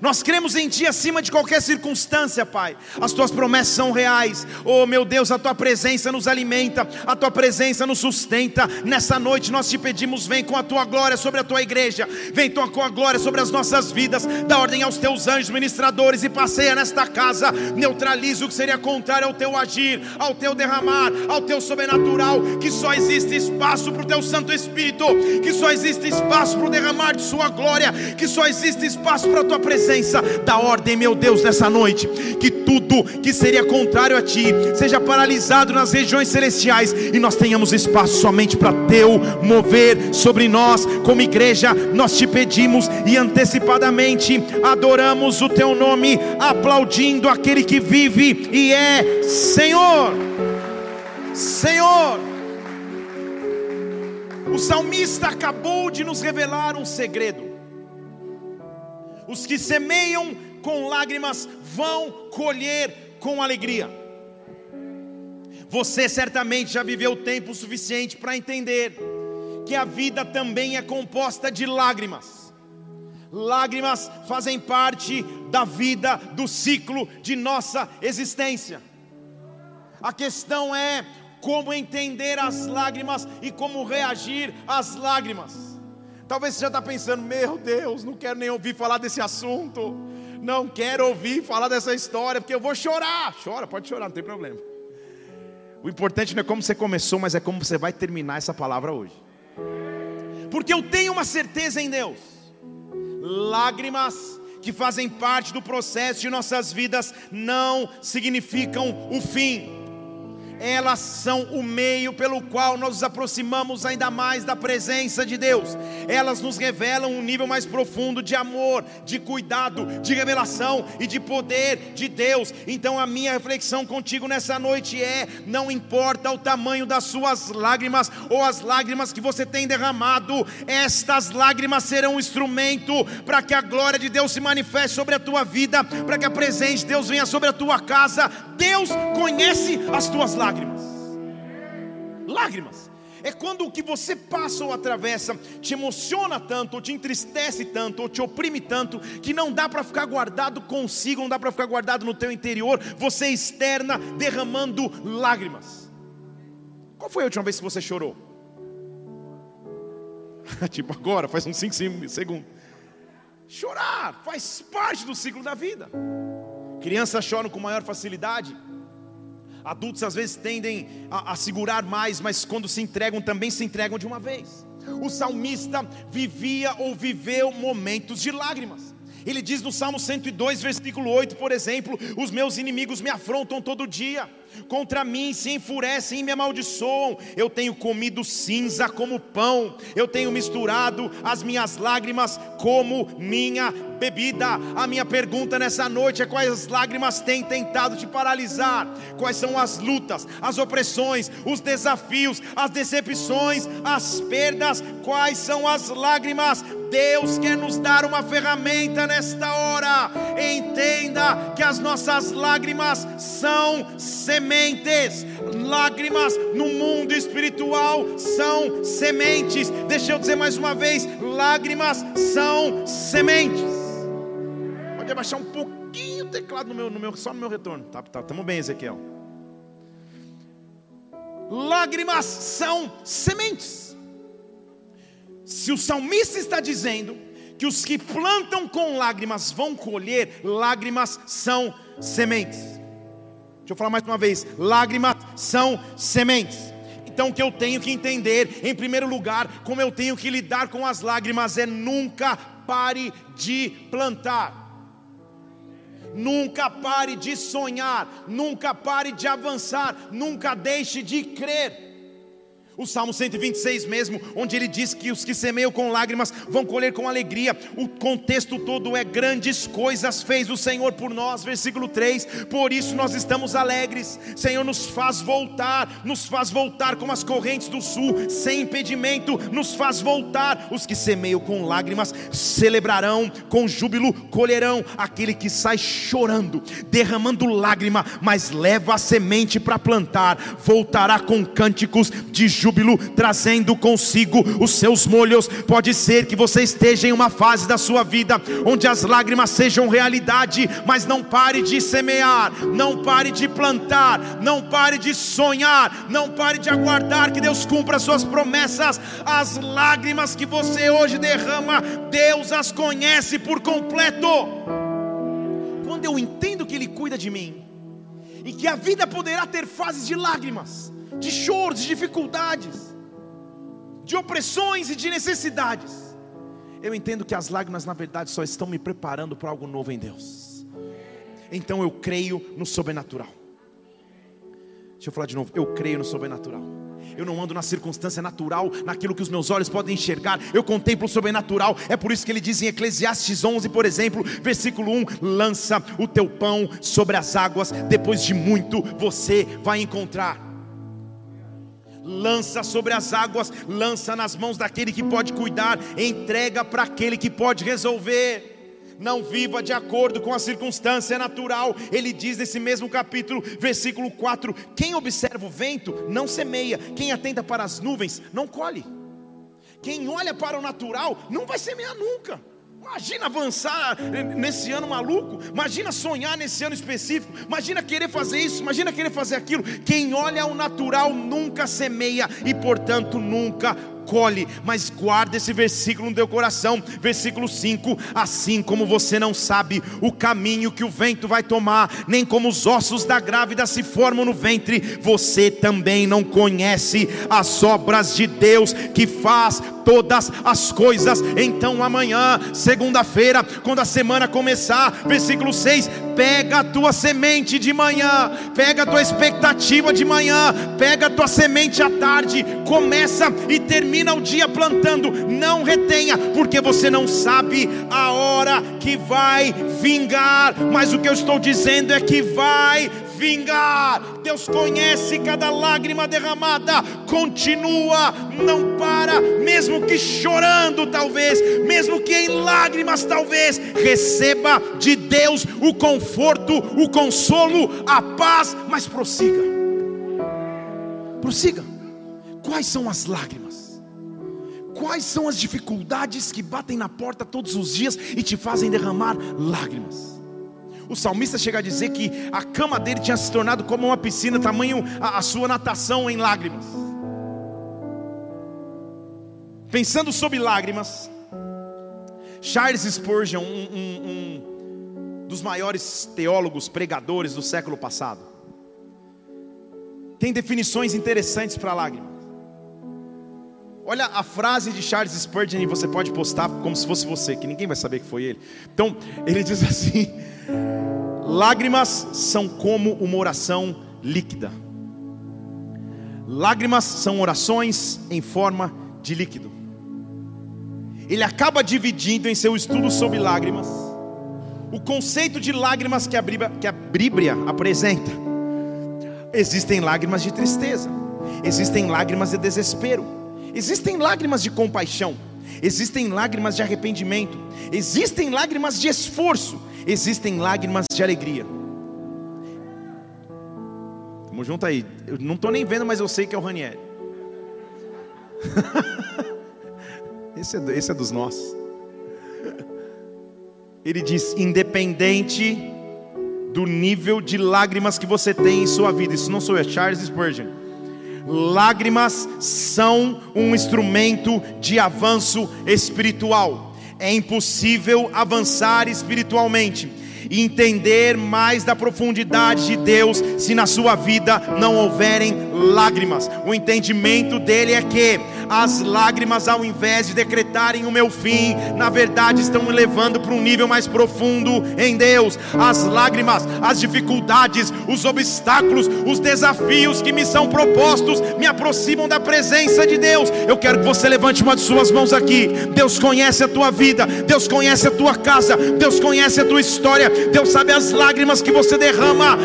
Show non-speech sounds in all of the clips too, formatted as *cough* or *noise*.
Nós cremos em Ti acima de qualquer circunstância, Pai. As Tuas promessas são reais. Oh, meu Deus, a Tua presença nos alimenta, a Tua presença nos sustenta. Nessa noite nós te pedimos, vem com a Tua glória sobre a Tua igreja, vem com a glória sobre as nossas vidas. Dá ordem aos Teus anjos ministradores e passeia nesta casa. Neutraliza o que seria contrário ao Teu agir, ao Teu derramar, ao Teu sobrenatural. Que só existe espaço para o Teu Santo Espírito, que só existe espaço para o derramar de Sua glória, que só existe espaço para a Tua presença presença da ordem, meu Deus, nessa noite. Que tudo que seria contrário a Ti seja paralisado nas regiões celestiais e nós tenhamos espaço somente para Teu mover sobre nós, como igreja. Nós te pedimos e antecipadamente adoramos o Teu nome, aplaudindo aquele que vive e é Senhor. Senhor. O salmista acabou de nos revelar um segredo. Os que semeiam com lágrimas vão colher com alegria. Você certamente já viveu tempo suficiente para entender que a vida também é composta de lágrimas. Lágrimas fazem parte da vida, do ciclo de nossa existência. A questão é como entender as lágrimas e como reagir às lágrimas. Talvez você já está pensando, meu Deus, não quero nem ouvir falar desse assunto. Não quero ouvir falar dessa história, porque eu vou chorar. Chora, pode chorar, não tem problema. O importante não é como você começou, mas é como você vai terminar essa palavra hoje. Porque eu tenho uma certeza em Deus. Lágrimas que fazem parte do processo de nossas vidas não significam o fim elas são o meio pelo qual nós nos aproximamos ainda mais da presença de Deus. Elas nos revelam um nível mais profundo de amor, de cuidado, de revelação e de poder de Deus. Então a minha reflexão contigo nessa noite é: não importa o tamanho das suas lágrimas ou as lágrimas que você tem derramado, estas lágrimas serão um instrumento para que a glória de Deus se manifeste sobre a tua vida, para que a presença de Deus venha sobre a tua casa. Deus conhece as tuas lágrimas lágrimas. É quando o que você passa ou atravessa te emociona tanto, ou te entristece tanto, ou te oprime tanto, que não dá para ficar guardado consigo, não dá para ficar guardado no teu interior, você externa derramando lágrimas. Qual foi a última vez que você chorou? *laughs* tipo agora, faz uns 5 segundos. Chorar faz parte do ciclo da vida. Crianças choram com maior facilidade. Adultos às vezes tendem a, a segurar mais, mas quando se entregam também se entregam de uma vez. O salmista vivia ou viveu momentos de lágrimas. Ele diz no Salmo 102, versículo 8, por exemplo: Os meus inimigos me afrontam todo dia, contra mim se enfurecem e me amaldiçoam. Eu tenho comido cinza como pão, eu tenho misturado as minhas lágrimas como minha bebida. A minha pergunta nessa noite é: quais lágrimas têm tentado te paralisar? Quais são as lutas, as opressões, os desafios, as decepções, as perdas? Quais são as lágrimas? Deus quer nos dar uma ferramenta nesta hora. Entenda que as nossas lágrimas são sementes. Lágrimas no mundo espiritual são sementes. Deixa eu dizer mais uma vez: lágrimas são sementes. Pode abaixar um pouquinho o teclado no meu, no meu, só no meu retorno. Tá, tá, tamo bem, Ezequiel. Lágrimas são sementes. Se o salmista está dizendo que os que plantam com lágrimas vão colher, lágrimas são sementes. Deixa eu falar mais uma vez: lágrimas são sementes. Então, o que eu tenho que entender, em primeiro lugar, como eu tenho que lidar com as lágrimas, é nunca pare de plantar. Nunca pare de sonhar, nunca pare de avançar, nunca deixe de crer. O Salmo 126 mesmo, onde ele diz que os que semeiam com lágrimas vão colher com alegria. O contexto todo é grandes coisas fez o Senhor por nós, versículo 3. Por isso nós estamos alegres. Senhor nos faz voltar, nos faz voltar como as correntes do sul, sem impedimento, nos faz voltar. Os que semeiam com lágrimas celebrarão com júbilo, colherão aquele que sai chorando, derramando lágrima, mas leva a semente para plantar, voltará com cânticos de júbilo júbilo, trazendo consigo os seus molhos. Pode ser que você esteja em uma fase da sua vida onde as lágrimas sejam realidade, mas não pare de semear, não pare de plantar, não pare de sonhar, não pare de aguardar que Deus cumpra suas promessas. As lágrimas que você hoje derrama, Deus as conhece por completo. Quando eu entendo que Ele cuida de mim, e que a vida poderá ter fases de lágrimas, de choros, de dificuldades, de opressões e de necessidades. Eu entendo que as lágrimas, na verdade, só estão me preparando para algo novo em Deus. Então eu creio no sobrenatural. Deixa eu falar de novo. Eu creio no sobrenatural. Eu não ando na circunstância natural, naquilo que os meus olhos podem enxergar. Eu contemplo o sobrenatural. É por isso que ele diz em Eclesiastes 11, por exemplo, versículo 1: Lança o teu pão sobre as águas, depois de muito você vai encontrar lança sobre as águas, lança nas mãos daquele que pode cuidar, entrega para aquele que pode resolver. Não viva de acordo com a circunstância natural. Ele diz nesse mesmo capítulo, versículo 4: Quem observa o vento não semeia, quem atenta para as nuvens não colhe. Quem olha para o natural não vai semear nunca. Imagina avançar nesse ano maluco, imagina sonhar nesse ano específico, imagina querer fazer isso, imagina querer fazer aquilo. Quem olha ao natural nunca semeia e, portanto, nunca colhe, mas guarda esse versículo no teu coração. Versículo 5: Assim como você não sabe o caminho que o vento vai tomar, nem como os ossos da grávida se formam no ventre, você também não conhece as obras de Deus que faz todas as coisas. Então amanhã, segunda-feira, quando a semana começar, versículo 6, pega a tua semente de manhã, pega a tua expectativa de manhã, pega a tua semente à tarde, começa e termina o dia plantando, não retenha, porque você não sabe a hora que vai vingar, mas o que eu estou dizendo é que vai vingar. Deus conhece cada lágrima derramada, continua, não para, mesmo que chorando, talvez, mesmo que em lágrimas, talvez, receba de Deus o conforto, o consolo, a paz, mas prossiga. Prossiga. Quais são as lágrimas? Quais são as dificuldades que batem na porta todos os dias e te fazem derramar lágrimas? O salmista chega a dizer que a cama dele tinha se tornado como uma piscina, tamanho a, a sua natação em lágrimas. Pensando sobre lágrimas, Charles Spurgeon, um, um, um dos maiores teólogos, pregadores do século passado, tem definições interessantes para lágrimas. Olha a frase de Charles Spurgeon e você pode postar como se fosse você, que ninguém vai saber que foi ele. Então, ele diz assim: Lágrimas são como uma oração líquida. Lágrimas são orações em forma de líquido. Ele acaba dividindo em seu estudo sobre lágrimas o conceito de lágrimas que a Bíblia, que a Bíblia apresenta. Existem lágrimas de tristeza, existem lágrimas de desespero, existem lágrimas de compaixão, existem lágrimas de arrependimento, existem lágrimas de esforço, existem lágrimas de alegria. Tamo junto aí. Eu não estou nem vendo, mas eu sei que é o Ranieri. *laughs* esse, é, esse é dos nossos. Ele diz: independente do nível de lágrimas que você tem em sua vida, isso não sou eu, é Charles Spurgeon. Lágrimas são um instrumento de avanço espiritual é impossível avançar espiritualmente e entender mais da profundidade de Deus se na sua vida não houverem lágrimas. O entendimento dele é que As lágrimas, ao invés de decretarem o meu fim, na verdade estão me levando para um nível mais profundo em Deus. As lágrimas, as dificuldades, os obstáculos, os desafios que me são propostos me aproximam da presença de Deus. Eu quero que você levante uma de suas mãos aqui. Deus conhece a tua vida, Deus conhece a tua casa, Deus conhece a tua história, Deus sabe as lágrimas que você derrama.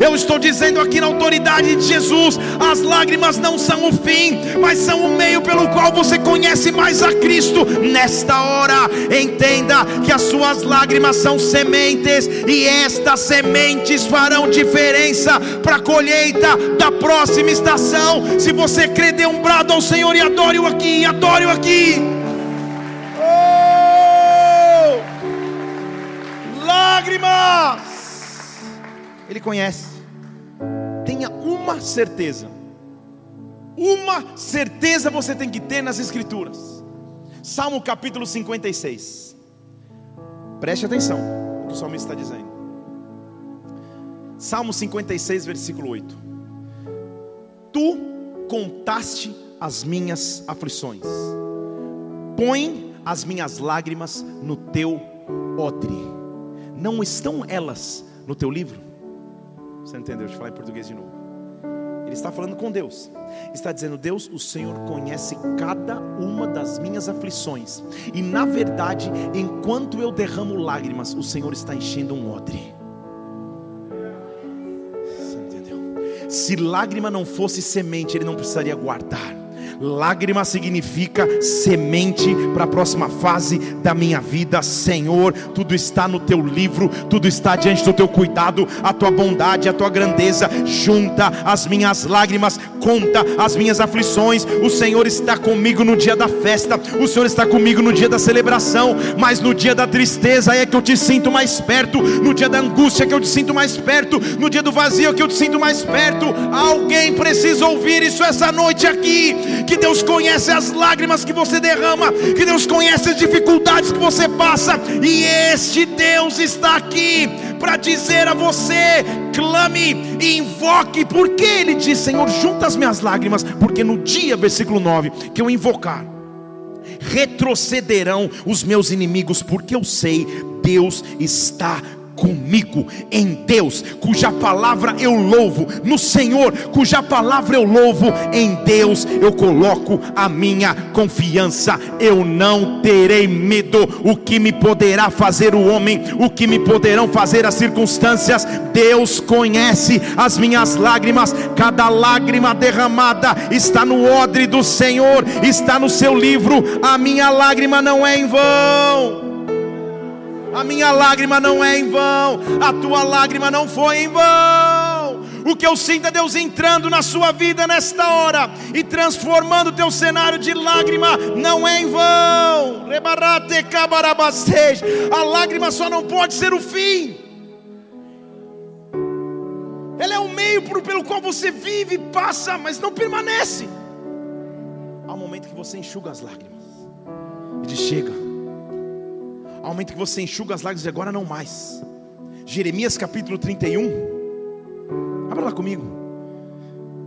Eu estou dizendo aqui na autoridade de Jesus: as lágrimas não são o fim, mas são o meio pelo qual você conhece mais a Cristo. Nesta hora, entenda que as suas lágrimas são sementes, e estas sementes farão diferença para a colheita da próxima estação. Se você crê, dê um brado ao Senhor e adore-o aqui, adore-o aqui. Oh! Lágrimas! Ele conhece. Tenha uma certeza. Uma certeza você tem que ter nas Escrituras. Salmo capítulo 56. Preste atenção no que o salmista está dizendo. Salmo 56, versículo 8. Tu contaste as minhas aflições, põe as minhas lágrimas no teu odre. Não estão elas no teu livro? Você entendeu? Deixa eu falar em português de novo. Ele está falando com Deus. Está dizendo: Deus, o Senhor conhece cada uma das minhas aflições. E na verdade, enquanto eu derramo lágrimas, o Senhor está enchendo um odre. Você entendeu? Se lágrima não fosse semente, Ele não precisaria guardar. Lágrima significa semente para a próxima fase da minha vida, Senhor. Tudo está no teu livro, tudo está diante do teu cuidado, a tua bondade, a tua grandeza. Junta as minhas lágrimas, conta as minhas aflições. O Senhor está comigo no dia da festa, o Senhor está comigo no dia da celebração, mas no dia da tristeza é que eu te sinto mais perto, no dia da angústia é que eu te sinto mais perto, no dia do vazio é que eu te sinto mais perto. Alguém precisa ouvir isso essa noite aqui que Deus conhece as lágrimas que você derrama, que Deus conhece as dificuldades que você passa, e este Deus está aqui para dizer a você: clame invoque, porque Ele diz: Senhor, junta as minhas lágrimas, porque no dia, versículo 9, que eu invocar, retrocederão os meus inimigos, porque eu sei, Deus está comigo, em Deus, cuja palavra eu louvo, no Senhor, cuja palavra eu louvo, em Deus eu coloco a minha confiança. Eu não terei medo. O que me poderá fazer o homem? O que me poderão fazer as circunstâncias? Deus conhece as minhas lágrimas. Cada lágrima derramada está no odre do Senhor, está no seu livro. A minha lágrima não é em vão. A minha lágrima não é em vão, a tua lágrima não foi em vão. O que eu sinto é Deus entrando na sua vida nesta hora e transformando o teu cenário de lágrima, não é em vão. A lágrima só não pode ser o fim. Ela é o meio pelo qual você vive, passa, mas não permanece. Há um momento que você enxuga as lágrimas e diz: chega ao momento que você enxuga as lágrimas, e agora não mais. Jeremias capítulo 31. Abra lá comigo.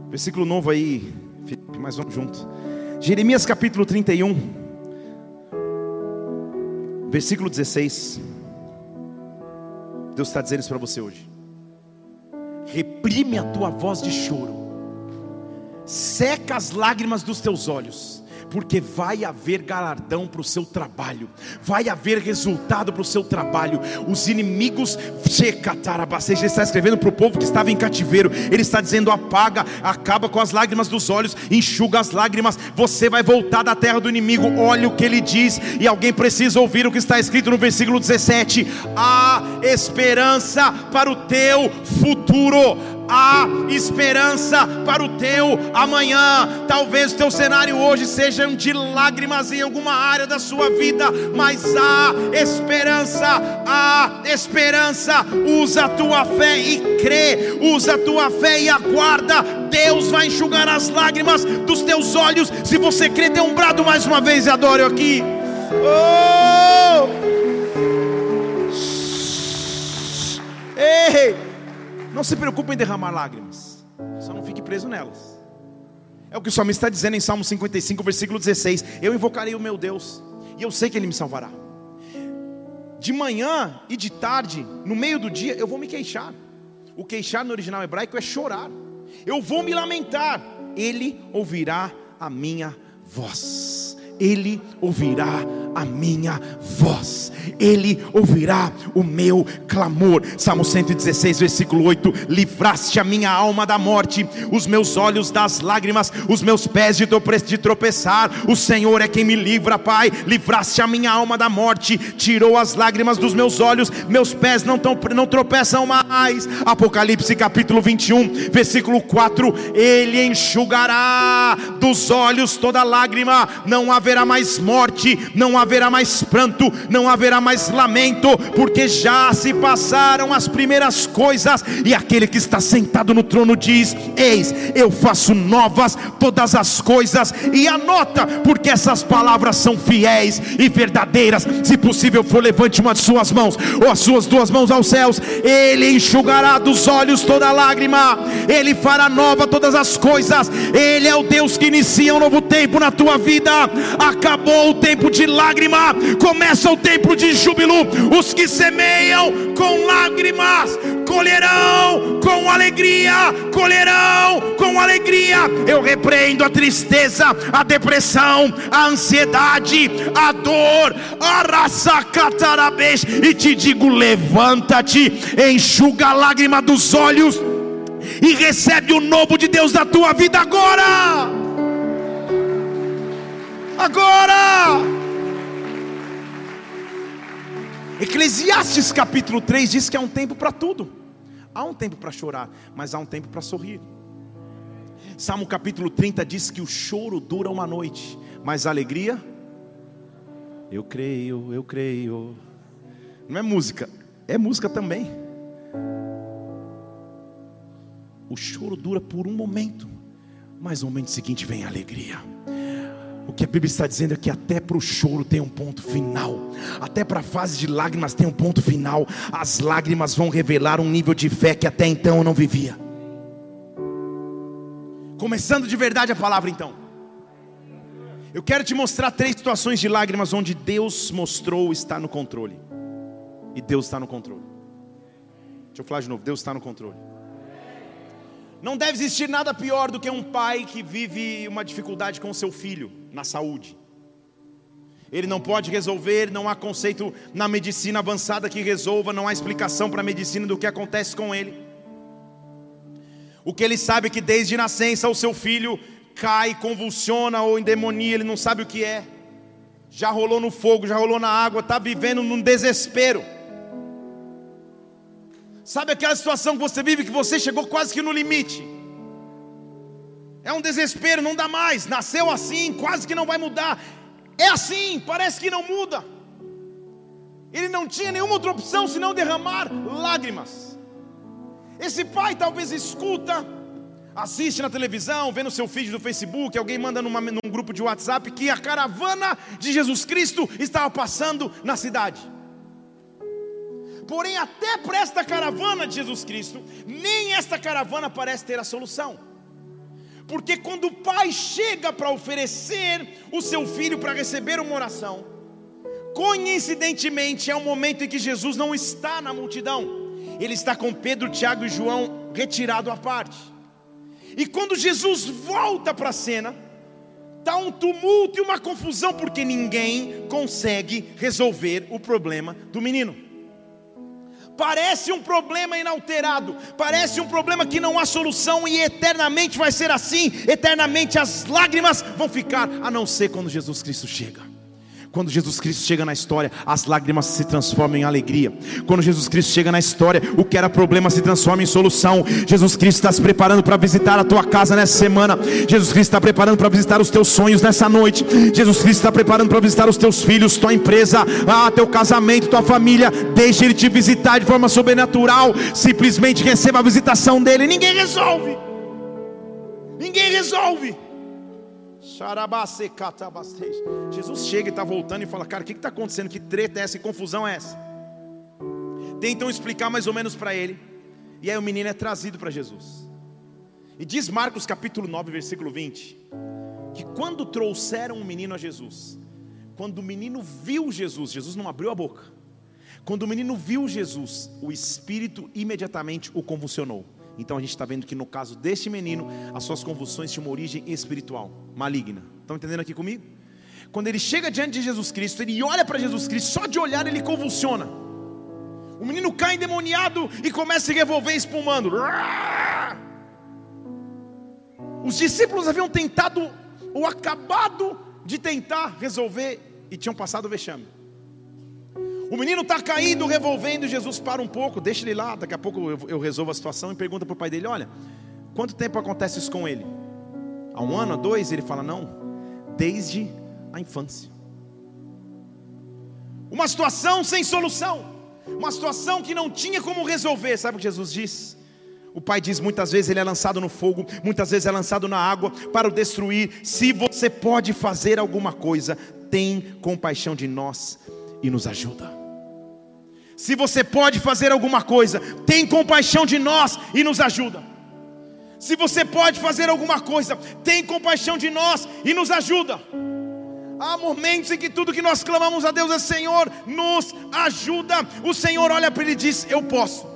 Versículo novo aí, Felipe, mas vamos junto. Jeremias capítulo 31. Versículo 16. Deus está dizendo isso para você hoje. Reprime a tua voz de choro. Seca as lágrimas dos teus olhos porque vai haver galardão para o seu trabalho, vai haver resultado para o seu trabalho. Os inimigos, ele está escrevendo para o povo que estava em cativeiro, ele está dizendo: apaga, acaba com as lágrimas dos olhos, enxuga as lágrimas, você vai voltar da terra do inimigo. Olha o que ele diz, e alguém precisa ouvir o que está escrito no versículo 17: há esperança para o teu futuro há esperança para o teu amanhã. Talvez o teu cenário hoje seja de lágrimas em alguma área da sua vida, mas há esperança, há esperança. Usa a tua fé e crê, usa a tua fé e aguarda. Deus vai enxugar as lágrimas dos teus olhos. Se você crê, dê um brado mais uma vez e adore aqui. Oh! Ei! Não se preocupe em derramar lágrimas. Só não fique preso nelas. É o que o salmista está dizendo em Salmo 55, versículo 16: Eu invocarei o meu Deus, e eu sei que Ele me salvará. De manhã e de tarde, no meio do dia, eu vou me queixar. O queixar no original hebraico é chorar. Eu vou me lamentar. Ele ouvirá a minha voz. Ele ouvirá a minha voz, Ele ouvirá o meu clamor. Salmo 116, versículo 8: Livraste a minha alma da morte, os meus olhos das lágrimas, os meus pés de tropeçar. O Senhor é quem me livra, Pai. Livraste a minha alma da morte, tirou as lágrimas dos meus olhos, meus pés não, tão, não tropeçam mais. Apocalipse capítulo 21, versículo 4: Ele enxugará dos olhos toda lágrima, não haverá mais morte, não haverá haverá mais pranto, não haverá mais lamento, porque já se passaram as primeiras coisas, e aquele que está sentado no trono diz: Eis, eu faço novas todas as coisas, e anota, porque essas palavras são fiéis e verdadeiras. Se possível for, levante uma de suas mãos, ou as suas duas mãos aos céus, Ele enxugará dos olhos toda lágrima, Ele fará nova todas as coisas, Ele é o Deus que inicia um novo tempo na tua vida. Acabou o tempo de lágrima, começa o tempo de júbilo. Os que semeiam com lágrimas colherão com alegria, colherão com alegria. Eu repreendo a tristeza, a depressão, a ansiedade, a dor, a raça catarabês e te digo: levanta-te, enxuga a lágrima dos olhos e recebe o novo de Deus na tua vida agora. Agora! Eclesiastes capítulo 3 diz que há um tempo para tudo. Há um tempo para chorar, mas há um tempo para sorrir. Salmo capítulo 30 diz que o choro dura uma noite, mas a alegria, eu creio, eu creio. Não é música, é música também. O choro dura por um momento, mas no momento seguinte vem a alegria. O que a Bíblia está dizendo é que até para o choro tem um ponto final, até para a fase de lágrimas tem um ponto final. As lágrimas vão revelar um nível de fé que até então eu não vivia. Começando de verdade a palavra então. Eu quero te mostrar três situações de lágrimas onde Deus mostrou estar no controle. E Deus está no controle. Deixa eu falar de novo, Deus está no controle. Não deve existir nada pior do que um pai que vive uma dificuldade com o seu filho na saúde. Ele não pode resolver, não há conceito na medicina avançada que resolva, não há explicação para a medicina do que acontece com ele. O que ele sabe é que desde nascença o seu filho cai, convulsiona ou endemonia, ele não sabe o que é. Já rolou no fogo, já rolou na água, está vivendo num desespero. Sabe aquela situação que você vive que você chegou quase que no limite? É um desespero, não dá mais. Nasceu assim, quase que não vai mudar. É assim, parece que não muda. Ele não tinha nenhuma outra opção senão derramar lágrimas. Esse pai talvez escuta, assiste na televisão, vê no seu feed do Facebook, alguém manda numa, num grupo de WhatsApp que a caravana de Jesus Cristo estava passando na cidade. Porém, até para esta caravana de Jesus Cristo, nem esta caravana parece ter a solução. Porque quando o pai chega para oferecer o seu filho para receber uma oração, coincidentemente é o momento em que Jesus não está na multidão, ele está com Pedro, Tiago e João retirado à parte. E quando Jesus volta para a cena, está um tumulto e uma confusão, porque ninguém consegue resolver o problema do menino. Parece um problema inalterado, parece um problema que não há solução e eternamente vai ser assim, eternamente as lágrimas vão ficar, a não ser quando Jesus Cristo chega. Quando Jesus Cristo chega na história, as lágrimas se transformam em alegria. Quando Jesus Cristo chega na história, o que era problema se transforma em solução. Jesus Cristo está se preparando para visitar a tua casa nessa semana. Jesus Cristo está preparando para visitar os teus sonhos nessa noite. Jesus Cristo está preparando para visitar os teus filhos, tua empresa, ah, teu casamento, tua família. Deixe Ele te visitar de forma sobrenatural. Simplesmente receba a visitação dele. Ninguém resolve. Ninguém resolve. Jesus chega e está voltando e fala: Cara, o que está acontecendo? Que treta é essa? Que confusão é essa? Tentam explicar mais ou menos para ele. E aí o menino é trazido para Jesus. E diz Marcos capítulo 9, versículo 20, que quando trouxeram o menino a Jesus, quando o menino viu Jesus, Jesus não abriu a boca. Quando o menino viu Jesus, o espírito imediatamente o convulsionou. Então a gente está vendo que no caso deste menino, as suas convulsões tinham uma origem espiritual, maligna. Estão entendendo aqui comigo? Quando ele chega diante de Jesus Cristo, ele olha para Jesus Cristo, só de olhar ele convulsiona. O menino cai endemoniado e começa a revolver espumando. Os discípulos haviam tentado ou acabado de tentar resolver e tinham passado o vexame. O menino está caído, revolvendo, Jesus para um pouco, deixa ele lá, daqui a pouco eu, eu resolvo a situação e pergunta para o pai dele: Olha, quanto tempo acontece isso com ele? Há um ano, há dois? Ele fala: Não, desde a infância. Uma situação sem solução, uma situação que não tinha como resolver, sabe o que Jesus diz? O pai diz muitas vezes ele é lançado no fogo, muitas vezes é lançado na água para o destruir. Se você pode fazer alguma coisa, tem compaixão de nós e nos ajuda. Se você pode fazer alguma coisa, tem compaixão de nós e nos ajuda. Se você pode fazer alguma coisa, tem compaixão de nós e nos ajuda. Há momentos em que tudo que nós clamamos a Deus é Senhor, nos ajuda. O Senhor olha para ele e diz: Eu posso.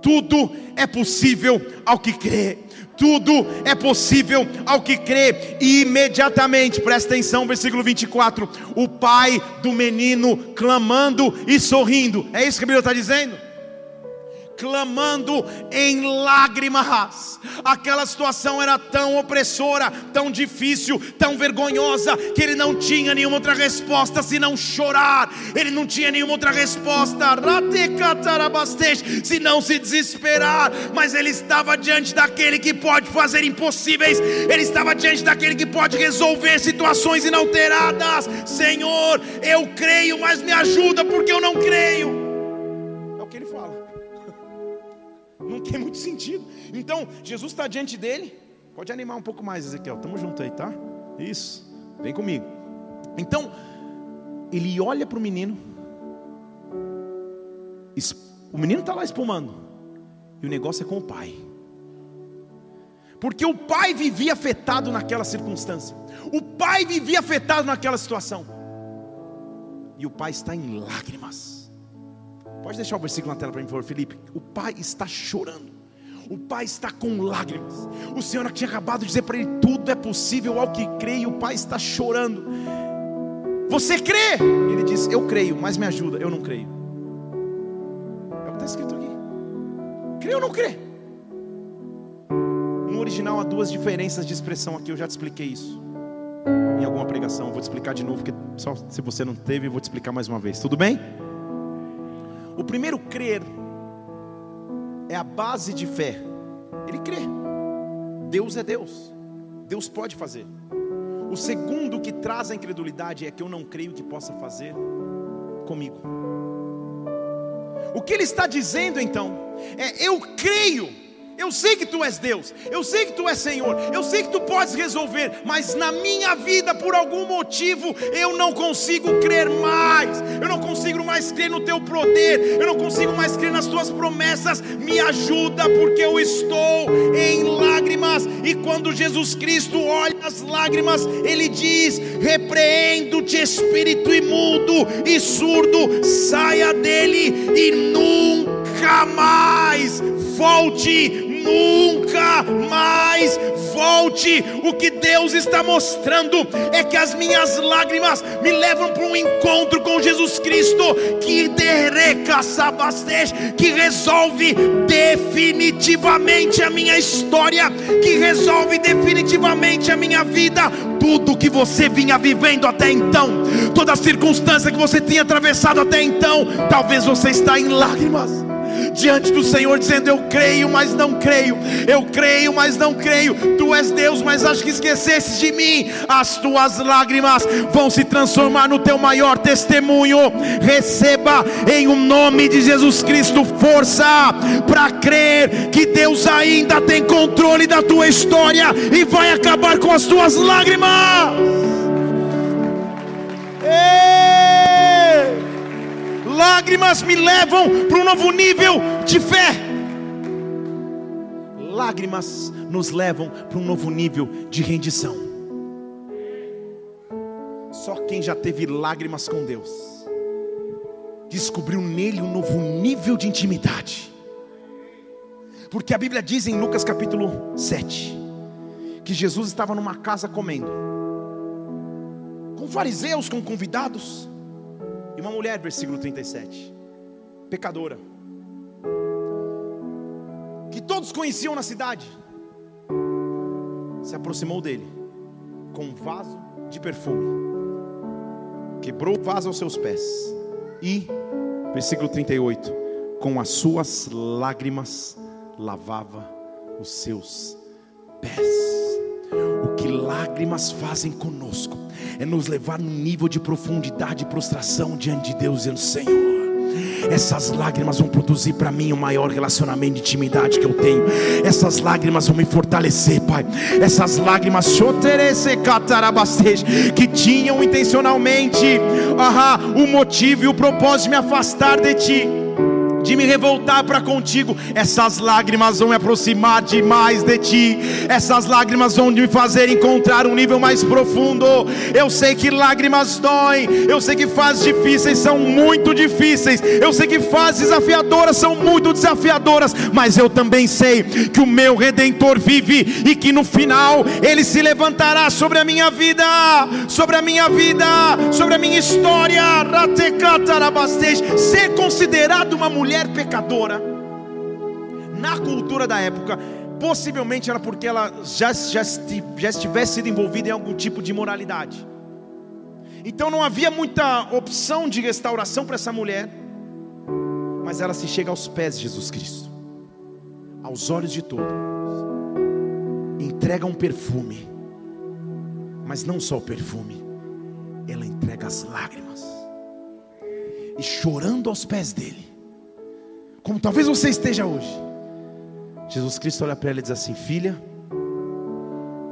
Tudo é possível ao que crê. Tudo é possível ao que crê. E imediatamente, presta atenção, versículo 24: o pai do menino clamando e sorrindo. É isso que a Bíblia está dizendo? Clamando em lágrimas. Aquela situação era tão opressora, tão difícil, tão vergonhosa, que ele não tinha nenhuma outra resposta senão chorar. Ele não tinha nenhuma outra resposta, senão se desesperar. Mas ele estava diante daquele que pode fazer impossíveis, ele estava diante daquele que pode resolver situações inalteradas. Senhor, eu creio, mas me ajuda porque eu não creio. Tem muito sentido. Então, Jesus está diante dele. Pode animar um pouco mais, Ezequiel. Tamo junto aí, tá? Isso. Vem comigo. Então, ele olha para o menino. O menino está lá espumando. E o negócio é com o pai. Porque o pai vivia afetado naquela circunstância. O pai vivia afetado naquela situação. E o pai está em lágrimas. Pode deixar o versículo na tela para mim, por favor, Felipe. O pai está chorando. O pai está com lágrimas. O Senhor tinha acabado de dizer para ele: tudo é possível ao que crê, e o pai está chorando. Você crê? Ele diz: Eu creio, mas me ajuda. Eu não creio. É o que está escrito aqui. Crê ou não crê? No original há duas diferenças de expressão aqui, eu já te expliquei isso. Em alguma pregação, vou te explicar de novo, porque só se você não teve, eu vou te explicar mais uma vez. Tudo bem? O primeiro crer é a base de fé. Ele crê. Deus é Deus. Deus pode fazer. O segundo que traz a incredulidade é que eu não creio que possa fazer comigo. O que ele está dizendo então é: eu creio eu sei que tu és Deus, eu sei que tu és Senhor, eu sei que tu podes resolver, mas na minha vida, por algum motivo, eu não consigo crer mais, eu não consigo mais crer no teu poder, eu não consigo mais crer nas tuas promessas. Me ajuda, porque eu estou em lágrimas, e quando Jesus Cristo olha as lágrimas, ele diz: Repreendo-te, espírito imundo e surdo, saia dele e nunca mais volte nunca mais volte. O que Deus está mostrando é que as minhas lágrimas me levam para um encontro com Jesus Cristo que dereca sabastej, que resolve definitivamente a minha história, que resolve definitivamente a minha vida. Tudo que você vinha vivendo até então, toda circunstância que você tinha atravessado até então, talvez você está em lágrimas diante do Senhor, dizendo: Eu creio, mas não creio, eu creio, mas não creio. Tu és Deus, mas acho que esqueceste de mim. As tuas lágrimas vão se transformar no teu maior testemunho. Receba em o um nome de Jesus Cristo força para crer que Deus ainda tem controle da tua história e vai acabar com as tuas lágrimas. Ei! Lágrimas me levam para um novo nível de fé. Lágrimas nos levam para um novo nível de rendição. Só quem já teve lágrimas com Deus descobriu nele um novo nível de intimidade. Porque a Bíblia diz em Lucas capítulo 7 que Jesus estava numa casa comendo, com fariseus, com convidados, e uma mulher, versículo 37, pecadora, que todos conheciam na cidade, se aproximou dele com um vaso de perfume, quebrou o vaso aos seus pés. E, versículo 38, com as suas lágrimas lavava os seus pés. O que lágrimas fazem conosco é nos levar num nível de profundidade e prostração diante de Deus, dizendo: Senhor. Essas lágrimas vão produzir para mim o maior relacionamento de intimidade que eu tenho. Essas lágrimas vão me fortalecer, Pai. Essas lágrimas que tinham intencionalmente aha, o motivo e o propósito de me afastar de Ti de me revoltar para contigo. Essas lágrimas vão me aproximar demais de ti. Essas lágrimas vão me fazer encontrar um nível mais profundo. Eu sei que lágrimas doem. Eu sei que fases difíceis são muito difíceis. Eu sei que fases desafiadoras são muito desafiadoras. Mas eu também sei que o meu redentor vive e que no final ele se levantará sobre a minha vida, sobre a minha vida, sobre a minha história. Ser considerado uma mulher mulher pecadora, na cultura da época, possivelmente era porque ela já, já, já estivesse sido envolvida em algum tipo de imoralidade. Então não havia muita opção de restauração para essa mulher, mas ela se chega aos pés de Jesus Cristo, aos olhos de todos, entrega um perfume, mas não só o perfume, ela entrega as lágrimas, e chorando aos pés dele, como talvez você esteja hoje. Jesus Cristo olha para ela e diz assim: Filha,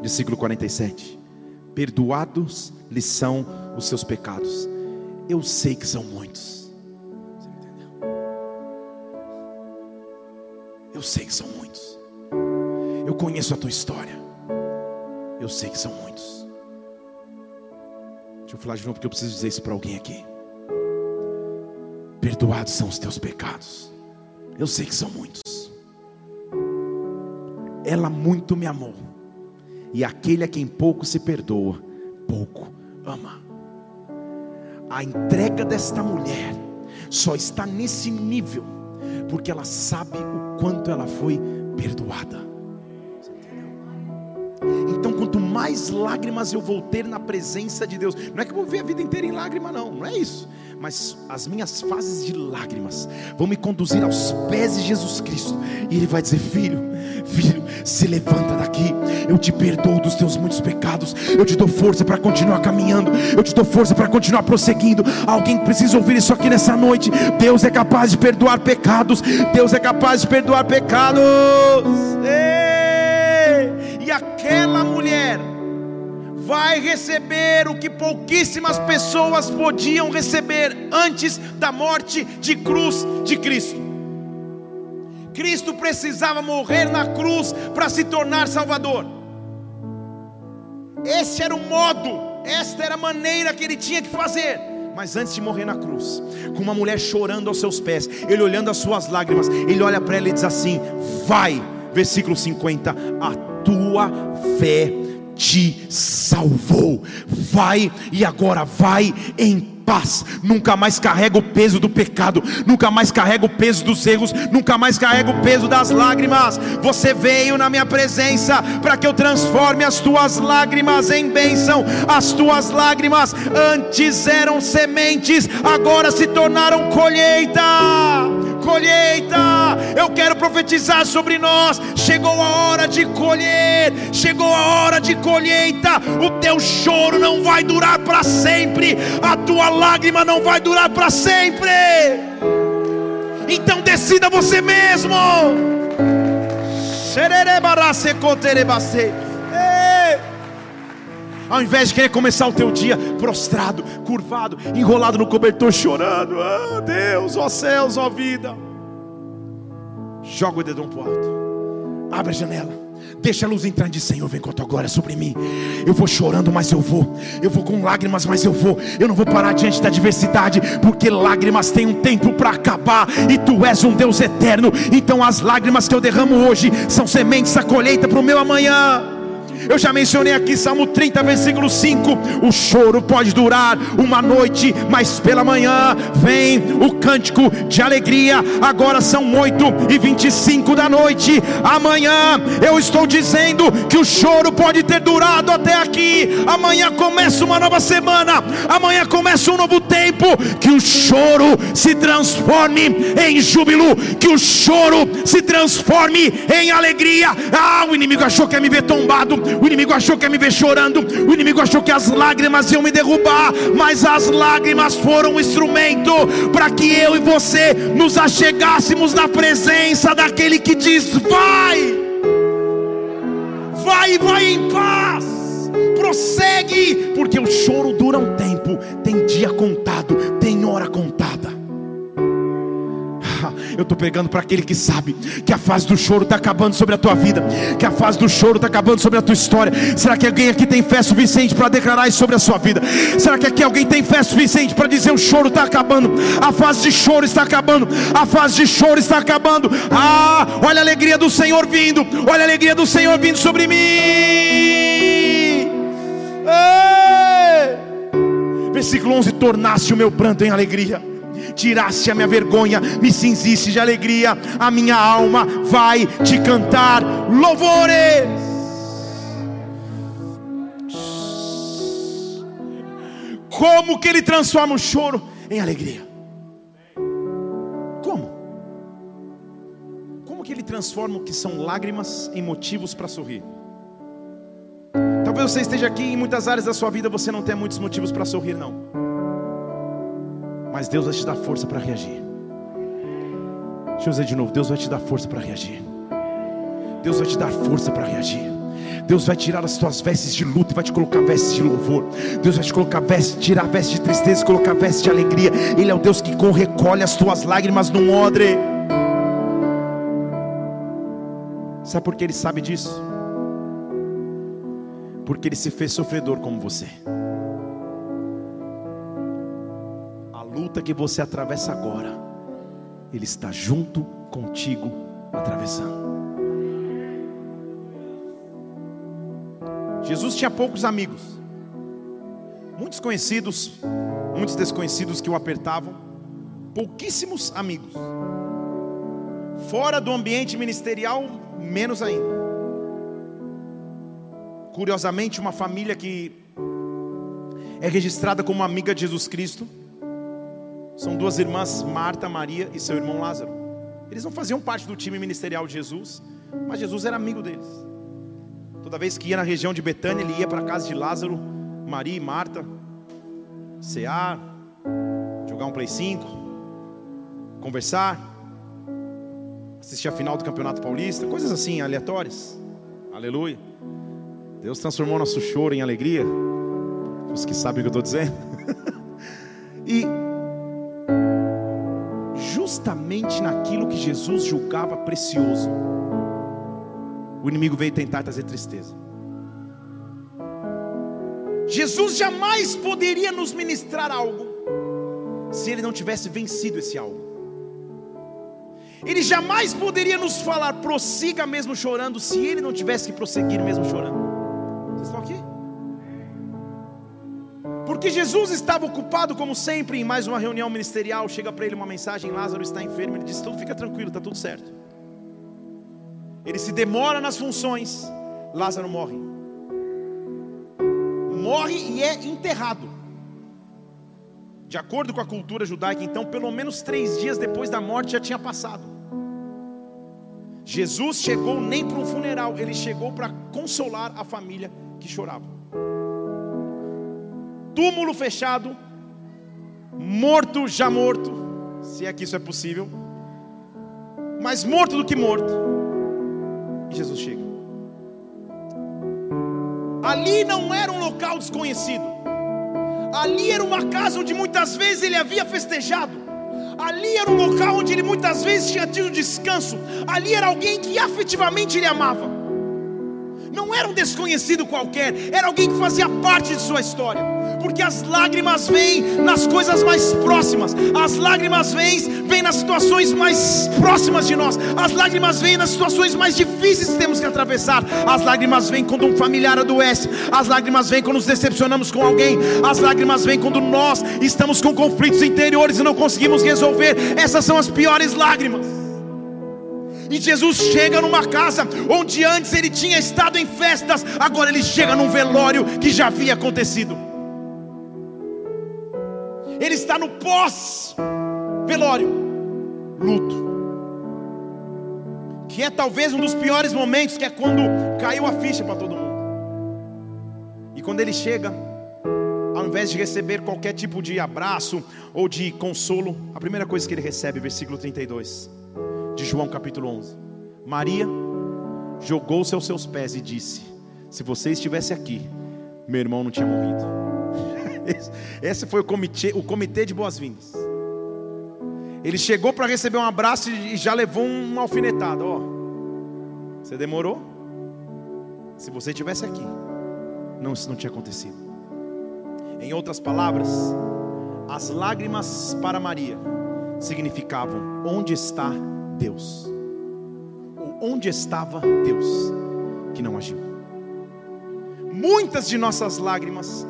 versículo 47: Perdoados lhe são os seus pecados. Eu sei que são muitos. Você entendeu? Eu sei que são muitos. Eu conheço a tua história. Eu sei que são muitos. Deixa eu falar de novo porque eu preciso dizer isso para alguém aqui. Perdoados são os teus pecados. Eu sei que são muitos. Ela muito me amou. E aquele a quem pouco se perdoa, pouco ama. A entrega desta mulher só está nesse nível porque ela sabe o quanto ela foi perdoada. Mais lágrimas eu vou ter na presença de Deus, não é que eu vou ver a vida inteira em lágrima, não, não é isso mas as minhas fases de lágrimas vão me conduzir aos pés de Jesus Cristo, e Ele vai dizer: Filho, filho, se levanta daqui, eu te perdoo dos teus muitos pecados, eu te dou força para continuar caminhando, eu te dou força para continuar prosseguindo. Alguém precisa ouvir isso aqui nessa noite. Deus é capaz de perdoar pecados, Deus é capaz de perdoar pecados. Ei! E aquela mulher vai receber o que pouquíssimas pessoas podiam receber antes da morte de cruz de Cristo. Cristo precisava morrer na cruz para se tornar Salvador. Esse era o modo, esta era a maneira que ele tinha que fazer. Mas antes de morrer na cruz, com uma mulher chorando aos seus pés, ele olhando as suas lágrimas, ele olha para ela e diz assim: Vai, versículo 50, a tua fé te salvou. Vai e agora vai em paz. Nunca mais carrega o peso do pecado, nunca mais carrega o peso dos erros, nunca mais carrega o peso das lágrimas. Você veio na minha presença para que eu transforme as tuas lágrimas em bênção. As tuas lágrimas antes eram sementes, agora se tornaram colheita colheita. Eu quero profetizar sobre nós. Chegou a hora de colher, chegou a hora de colheita. O teu choro não vai durar para sempre, a tua lágrima não vai durar para sempre. Então decida você mesmo. Ao invés de querer começar o teu dia prostrado, curvado, enrolado no cobertor, chorando, oh Deus, ó oh céus, ó oh vida, joga o dedão para alto, abre a janela, Deixa a luz entrar de Senhor, vem com a tua glória sobre mim. Eu vou chorando, mas eu vou. Eu vou com lágrimas, mas eu vou. Eu não vou parar diante da adversidade, porque lágrimas têm um tempo para acabar e tu és um Deus eterno. Então as lágrimas que eu derramo hoje são sementes da colheita para o meu amanhã. Eu já mencionei aqui Salmo 30, versículo 5. O choro pode durar uma noite, mas pela manhã vem o cântico de alegria. Agora são 8 e 25 da noite. Amanhã eu estou dizendo que o choro pode ter durado até aqui. Amanhã começa uma nova semana. Amanhã começa um novo tempo. Que o choro se transforme em júbilo. Que o choro se transforme em alegria. Ah, o inimigo achou que ia me ver tombado o inimigo achou que ia me ver chorando, o inimigo achou que as lágrimas iam me derrubar, mas as lágrimas foram um instrumento para que eu e você nos achegássemos na presença daquele que diz: vai, vai, vai em paz, prossegue, porque o choro dura um tempo, tem dia contado, tem hora contada. Eu estou pregando para aquele que sabe que a fase do choro está acabando sobre a tua vida, que a fase do choro está acabando sobre a tua história. Será que alguém aqui tem fé suficiente para declarar isso sobre a sua vida? Será que aqui alguém tem fé suficiente para dizer o choro está acabando, a fase de choro está acabando, a fase de choro está acabando? Ah, olha a alegria do Senhor vindo, olha a alegria do Senhor vindo sobre mim. Ei! Versículo 11: Tornasse o meu pranto em alegria tirasse a minha vergonha, me cinzisse de alegria, a minha alma vai te cantar louvores. Como que ele transforma o choro em alegria? Como? Como que ele transforma o que são lágrimas em motivos para sorrir? Talvez você esteja aqui em muitas áreas da sua vida você não tenha muitos motivos para sorrir, não. Mas Deus vai te dar força para reagir. Deixa eu dizer de novo: Deus vai te dar força para reagir. Deus vai te dar força para reagir. Deus vai tirar as tuas vestes de luto e vai te colocar vestes de louvor. Deus vai te colocar vestes, tirar vestes de tristeza e colocar vestes de alegria. Ele é o Deus que recolhe as tuas lágrimas num odre. Sabe por que ele sabe disso? Porque ele se fez sofredor como você. Luta que você atravessa agora, Ele está junto contigo atravessando. Jesus tinha poucos amigos, muitos conhecidos, muitos desconhecidos que o apertavam, pouquíssimos amigos. Fora do ambiente ministerial, menos ainda. Curiosamente, uma família que é registrada como amiga de Jesus Cristo, são duas irmãs, Marta, Maria e seu irmão Lázaro. Eles não faziam parte do time ministerial de Jesus, mas Jesus era amigo deles. Toda vez que ia na região de Betânia, ele ia para a casa de Lázaro, Maria e Marta, cear, jogar um Play 5, conversar, assistir a final do Campeonato Paulista, coisas assim, aleatórias. Aleluia. Deus transformou nosso choro em alegria. Os que sabem o que eu estou dizendo. *laughs* e justamente naquilo que Jesus julgava precioso, o inimigo veio tentar trazer tristeza. Jesus jamais poderia nos ministrar algo se ele não tivesse vencido esse algo. Ele jamais poderia nos falar, prossiga mesmo chorando, se ele não tivesse que prosseguir mesmo chorando. Porque Jesus estava ocupado, como sempre, em mais uma reunião ministerial. Chega para ele uma mensagem: Lázaro está enfermo. Ele diz: Tudo fica tranquilo, está tudo certo. Ele se demora nas funções. Lázaro morre. Morre e é enterrado. De acordo com a cultura judaica, então, pelo menos três dias depois da morte já tinha passado. Jesus chegou nem para um funeral, ele chegou para consolar a família que chorava túmulo fechado, morto já morto, se é que isso é possível, mais morto do que morto, e Jesus chega. Ali não era um local desconhecido, ali era uma casa onde muitas vezes ele havia festejado, ali era um local onde ele muitas vezes tinha tido descanso, ali era alguém que afetivamente ele amava. Não era um desconhecido qualquer, era alguém que fazia parte de sua história. Porque as lágrimas vêm nas coisas mais próximas, as lágrimas vêm, vêm nas situações mais próximas de nós, as lágrimas vêm nas situações mais difíceis que temos que atravessar, as lágrimas vêm quando um familiar adoece, as lágrimas vêm quando nos decepcionamos com alguém, as lágrimas vêm quando nós estamos com conflitos interiores e não conseguimos resolver, essas são as piores lágrimas. E Jesus chega numa casa onde antes ele tinha estado em festas, agora ele chega num velório que já havia acontecido. Ele está no pós-velório, luto. Que é talvez um dos piores momentos, que é quando caiu a ficha para todo mundo. E quando ele chega, ao invés de receber qualquer tipo de abraço ou de consolo, a primeira coisa que ele recebe, versículo 32 de João capítulo 11. Maria jogou-se aos seus pés e disse: Se você estivesse aqui, meu irmão não tinha morrido. *laughs* Esse foi o comitê, o comitê de boas-vindas. Ele chegou para receber um abraço e já levou uma alfinetada. Ó, você demorou? Se você estivesse aqui, não, isso não tinha acontecido. Em outras palavras, as lágrimas para Maria significavam: onde está Deus? Ou onde estava Deus que não agiu? Muitas de nossas lágrimas,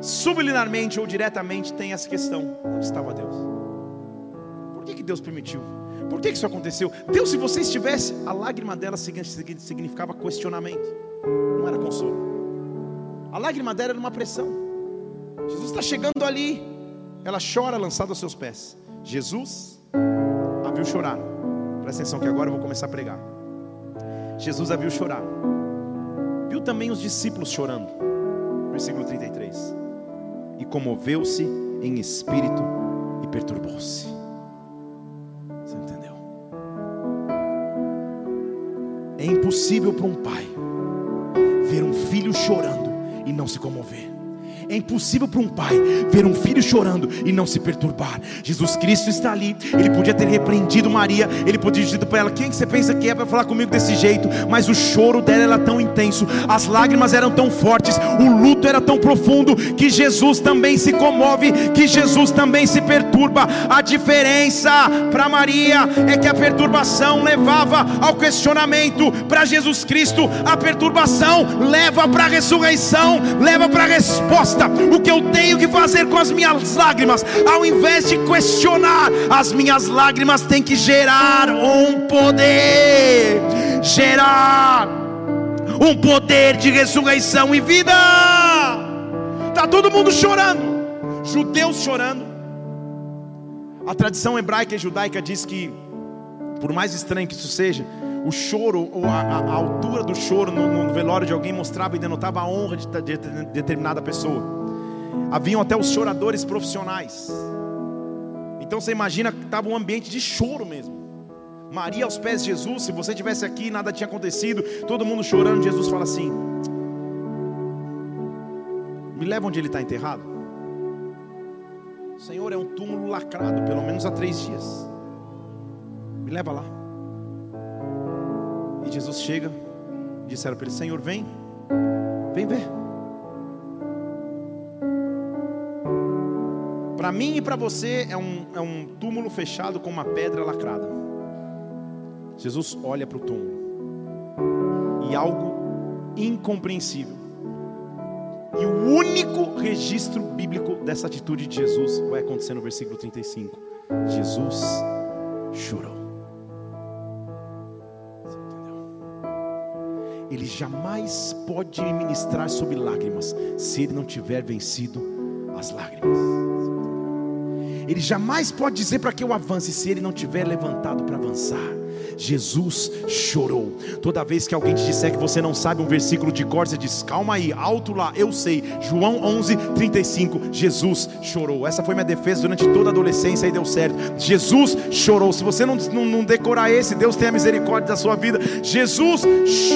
subliminarmente ou diretamente, têm essa questão: onde estava Deus? Por que, que Deus permitiu? Por que, que isso aconteceu? Deus, se você estivesse, a lágrima dela significava questionamento, não era consolo. A lágrima dela era uma pressão. Jesus está chegando ali, ela chora lançada aos seus pés. Jesus a viu chorar. Presta atenção que agora eu vou começar a pregar. Jesus a viu chorar. Viu também os discípulos chorando. Versículo 33. E comoveu-se em espírito e perturbou-se. Você entendeu? É impossível para um pai ver um filho chorando e não se comover. É impossível para um pai ver um filho chorando e não se perturbar. Jesus Cristo está ali. Ele podia ter repreendido Maria. Ele podia ter dito para ela: Quem que você pensa que é para falar comigo desse jeito? Mas o choro dela era tão intenso, as lágrimas eram tão fortes, o luto era tão profundo que Jesus também se comove, que Jesus também se perturba. A diferença para Maria é que a perturbação levava ao questionamento. Para Jesus Cristo, a perturbação leva para a ressurreição, leva para a resposta resposta. O que eu tenho que fazer com as minhas lágrimas, ao invés de questionar, as minhas lágrimas têm que gerar um poder, gerar um poder de ressurreição e vida. Tá todo mundo chorando, judeus chorando. A tradição hebraica e judaica diz que, por mais estranho que isso seja, o choro, a, a altura do choro no, no, velório de alguém mostrava e denotava a honra de, de, de determinada pessoa. Haviam até os choradores profissionais. Então você imagina que estava um ambiente de choro mesmo. Maria aos pés de Jesus, se você tivesse aqui, nada tinha acontecido, todo mundo chorando, Jesus fala assim: Me leva onde ele está enterrado. Senhor, é um túmulo lacrado, pelo menos há três dias. Me leva lá. E Jesus chega, disseram para ele: Senhor, vem, vem ver. Para mim e para você é um, é um túmulo fechado com uma pedra lacrada. Jesus olha para o túmulo e algo incompreensível. E o único registro bíblico dessa atitude de Jesus vai acontecer no versículo 35. Jesus chorou. Ele jamais pode ministrar sobre lágrimas se ele não tiver vencido as lágrimas. Ele jamais pode dizer para que eu avance se ele não tiver levantado para avançar. Jesus chorou. Toda vez que alguém te disser que você não sabe um versículo de cor, você diz: calma aí, alto lá, eu sei. João 11, 35. Jesus chorou. Essa foi minha defesa durante toda a adolescência e deu certo. Jesus chorou. Se você não, não, não decorar esse, Deus tenha misericórdia da sua vida. Jesus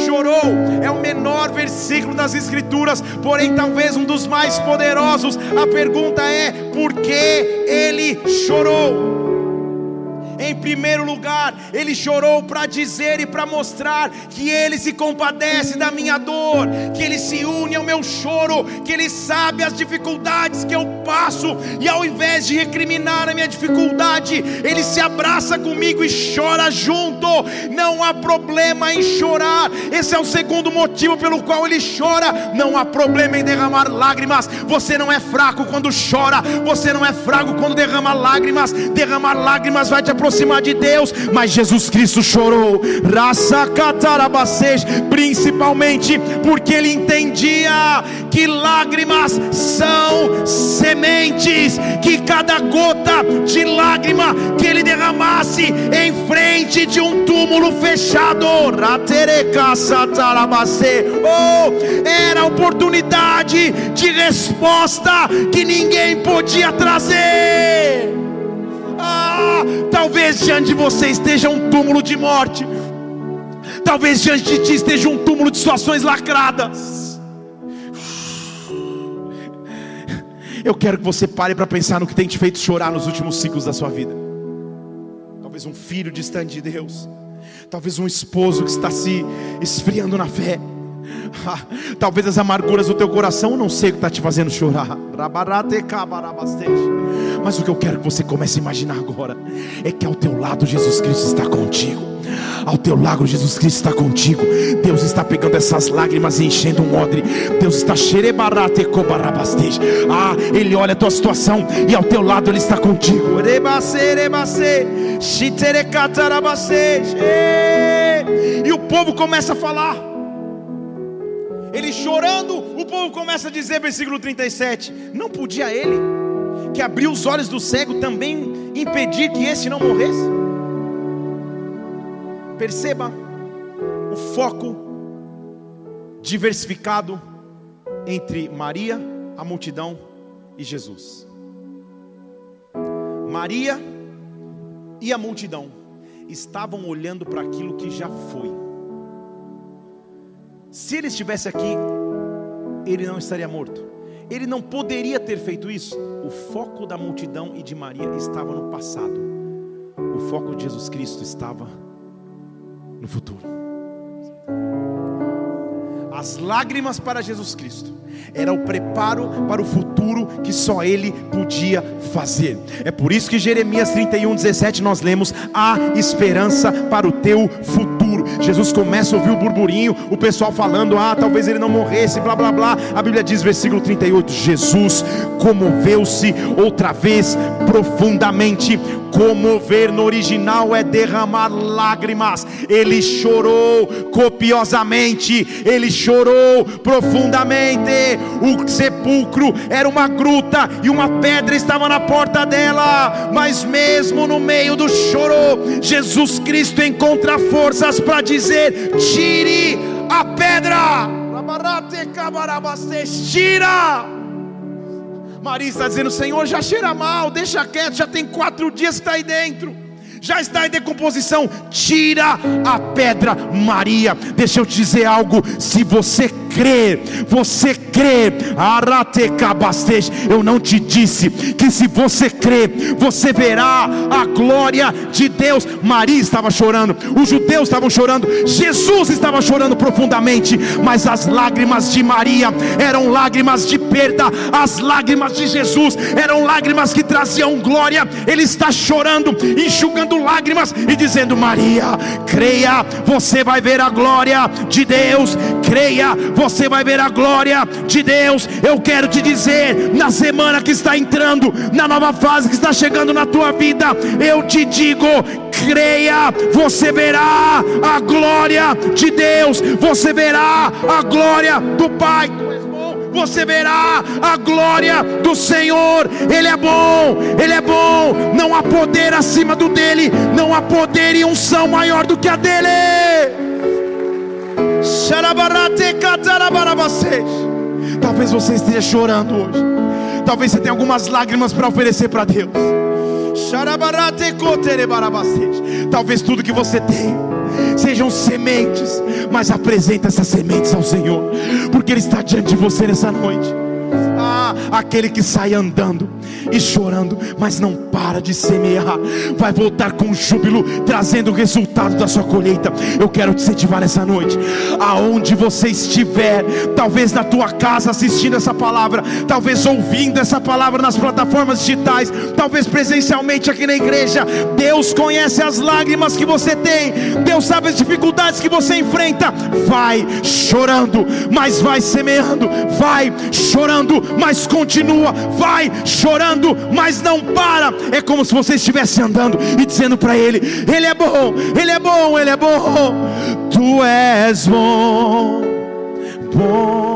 chorou. É o menor versículo das Escrituras, porém, talvez um dos mais poderosos. A pergunta é: por que ele chorou? Em primeiro lugar, ele chorou para dizer e para mostrar que ele se compadece da minha dor, que ele se une ao meu choro, que ele sabe as dificuldades que eu passo, e ao invés de recriminar a minha dificuldade, ele se abraça comigo e chora junto. Não há problema em chorar, esse é o segundo motivo pelo qual ele chora. Não há problema em derramar lágrimas. Você não é fraco quando chora, você não é fraco quando derrama lágrimas. Derramar lágrimas vai te aproximar aproximar de Deus, mas Jesus Cristo chorou, principalmente porque ele entendia que lágrimas são sementes, que cada gota de lágrima que ele derramasse em frente de um túmulo fechado, oh, era oportunidade de resposta que ninguém podia trazer. Talvez diante de você esteja um túmulo de morte. Talvez diante de ti esteja um túmulo de situações lacradas. Eu quero que você pare para pensar no que tem te feito chorar nos últimos ciclos da sua vida. Talvez um filho distante de Deus. Talvez um esposo que está se esfriando na fé. Talvez as amarguras do teu coração, não sei o que está te fazendo chorar. Mas o que eu quero que você comece a imaginar agora é que ao teu lado Jesus Cristo está contigo. Ao teu lado Jesus Cristo está contigo. Deus está pegando essas lágrimas e enchendo um odre. Deus está Ah, Ele olha a tua situação e ao teu lado Ele está contigo. E o povo começa a falar. Chorando, o povo começa a dizer, versículo 37, não podia ele, que abriu os olhos do cego, também impedir que esse não morresse? Perceba o foco diversificado entre Maria, a multidão e Jesus. Maria e a multidão estavam olhando para aquilo que já foi. Se ele estivesse aqui, ele não estaria morto. Ele não poderia ter feito isso. O foco da multidão e de Maria estava no passado. O foco de Jesus Cristo estava no futuro. As lágrimas para Jesus Cristo era o preparo para o futuro que só Ele podia fazer. É por isso que Jeremias 31, 17 nós lemos: há esperança para o teu futuro. Jesus começa a ouvir o burburinho, o pessoal falando: ah, talvez ele não morresse, blá blá blá. A Bíblia diz, versículo 38, Jesus comoveu-se outra vez profundamente Comover no original é derramar lágrimas. Ele chorou copiosamente, ele chorou profundamente. O sepulcro era uma gruta e uma pedra estava na porta dela, mas mesmo no meio do choro, Jesus Cristo encontra forças para dizer: tire a pedra. Tira Maria está dizendo: Senhor, já cheira mal, deixa quieto, já tem quatro dias que está aí dentro já está em decomposição. Tira a pedra, Maria. Deixa eu te dizer algo. Se você crê, você crê, eu não te disse que se você crê, você verá a glória de Deus. Maria estava chorando, os judeus estavam chorando, Jesus estava chorando profundamente, mas as lágrimas de Maria eram lágrimas de perda, as lágrimas de Jesus eram lágrimas que traziam glória. Ele está chorando, enxugando lágrimas e dizendo: Maria, creia, você vai ver a glória de Deus, creia, você vai ver a glória de Deus. Eu quero te dizer, na semana que está entrando, na nova fase que está chegando na tua vida, eu te digo: creia, você verá a glória de Deus, você verá a glória do Pai você verá a glória do Senhor. Ele é bom, Ele é bom. Não há poder acima do dele, não há poder e unção maior do que a dele. Talvez você esteja chorando hoje. Talvez você tenha algumas lágrimas para oferecer para Deus. Talvez tudo que você tem sejam sementes, mas apresenta essas sementes ao Senhor, porque Ele está diante de você nessa noite. Aquele que sai andando, e chorando, mas não para de semear. Vai voltar com júbilo, trazendo o resultado da sua colheita. Eu quero te incentivar nessa noite, aonde você estiver, talvez na tua casa assistindo essa palavra, talvez ouvindo essa palavra nas plataformas digitais, talvez presencialmente aqui na igreja. Deus conhece as lágrimas que você tem, Deus sabe as dificuldades que você enfrenta. Vai chorando, mas vai semeando, vai chorando, mas continua, vai chorando, mas não para. É como se você estivesse andando e dizendo para Ele: Ele é bom, Ele é bom, Ele é bom. Tu és bom, bom.